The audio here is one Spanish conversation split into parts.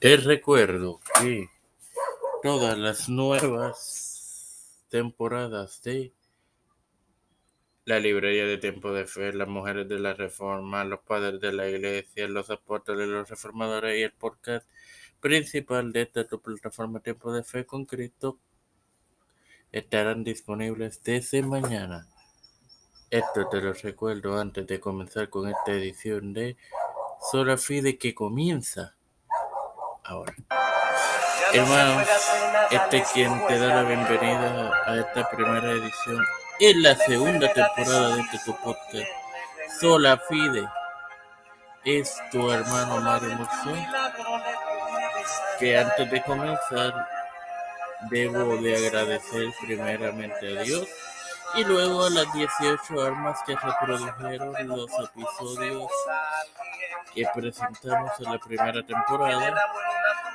Te recuerdo que todas las nuevas temporadas de la librería de tiempo de fe, las mujeres de la reforma, los padres de la iglesia, los apóstoles, los reformadores y el podcast principal de esta plataforma Tiempo de Fe con Cristo estarán disponibles desde mañana. Esto te lo recuerdo antes de comenzar con esta edición de Sola Fide que comienza ahora. Hermano, este es quien te da la bienvenida a esta primera edición en la segunda temporada de este tu podcast. Sola Fide es tu hermano Mario Muxón, que antes de comenzar debo de agradecer primeramente a Dios y luego a las 18 armas que reprodujeron los episodios que presentamos en la primera temporada.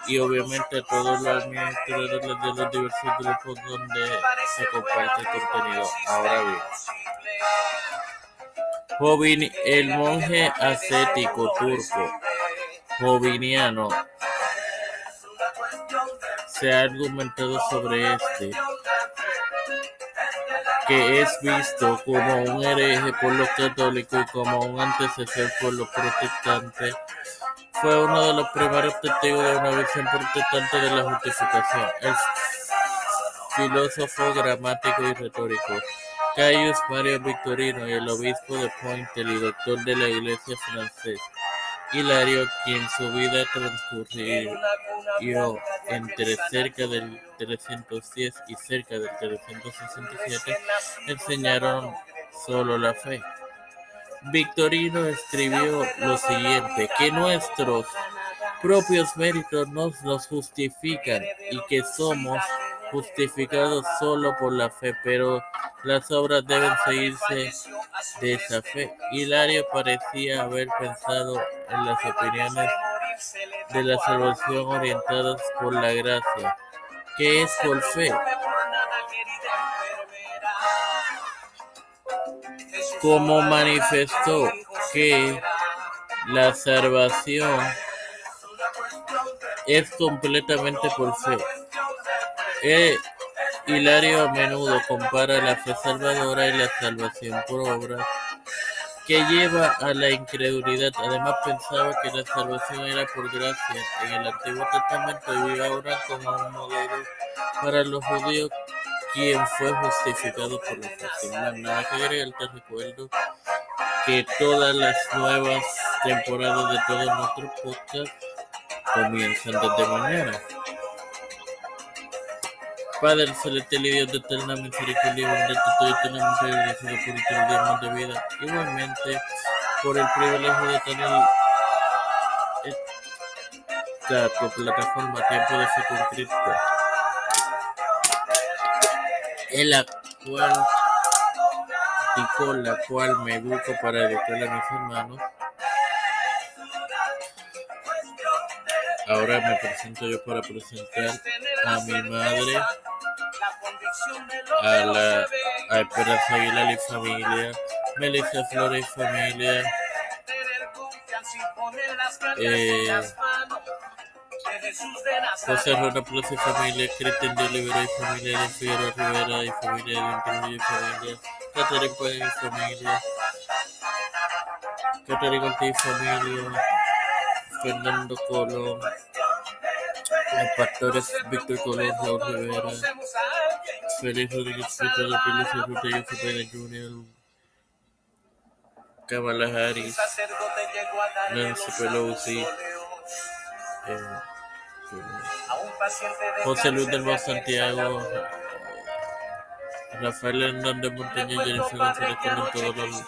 Y obviamente todos los administradores de los diversos grupos donde se comparte el contenido. Ahora bien, Jovin, el monje ascético turco. Joviniano. Se ha argumentado sobre este que es visto como un hereje por los católicos y como un antecesor por los protestantes, fue uno de los primeros testigos de una visión protestante de la justificación. El filósofo gramático y retórico Caius Mario Victorino y el obispo de Pointel y doctor de la iglesia francés Hilario, quien su vida transcurrió entre cerca del 310 y cerca del 367, enseñaron solo la fe. Victorino escribió lo siguiente, que nuestros propios méritos nos los justifican y que somos justificados solo por la fe, pero las obras deben seguirse de esa fe. Hilario parecía haber pensado en las opiniones de la salvación orientadas por la gracia, que es por fe. Como manifestó que la salvación es completamente por fe. Eh, Hilario a menudo compara la fe salvadora y la salvación por obras que lleva a la incredulidad. Además pensaba que la salvación era por gracia en el Antiguo Testamento vive ahora como un modelo para los judíos quien fue justificado por la fe. Nada que agregar, te recuerdo que todas las nuevas temporadas de todos nuestros podcasts comienzan desde mañana. Padre celestial y Dios de eterna misericordia y bondad, te estoy eternamente agradecido por más de vida. Igualmente, por el privilegio de tener esta plataforma Tiempo de Fe con Cristo, en la cual y con la cual me educo para educar a mis hermanos. Ahora me presento yo para presentar a mi madre, a la a Esperanza Aguilar y familia, Melissa Flores y familia, eh, José Rona Plaza y familia, Cristian de Olivera y familia, de Figueroa Rivera y familia, de y familia, Catherine Páez y familia, Catherine Ortiz y familia, Fernando Colón, los pastores Víctor Colón, Raúl Rivera, Peter de Rodríguez Cepeda Jr., Kamala Harris, Nancy Pelosi, eh, José Luis del Mar Santiago, Rafael Hernández Montaña y Jennifer González con todos los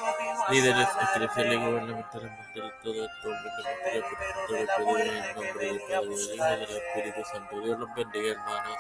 líderes eclesiales y gubernamentales mundiales, todo esto obviamente por el nombre del Padre, del Hijo y del Espíritu Santo. Dios los bendiga, hermanos.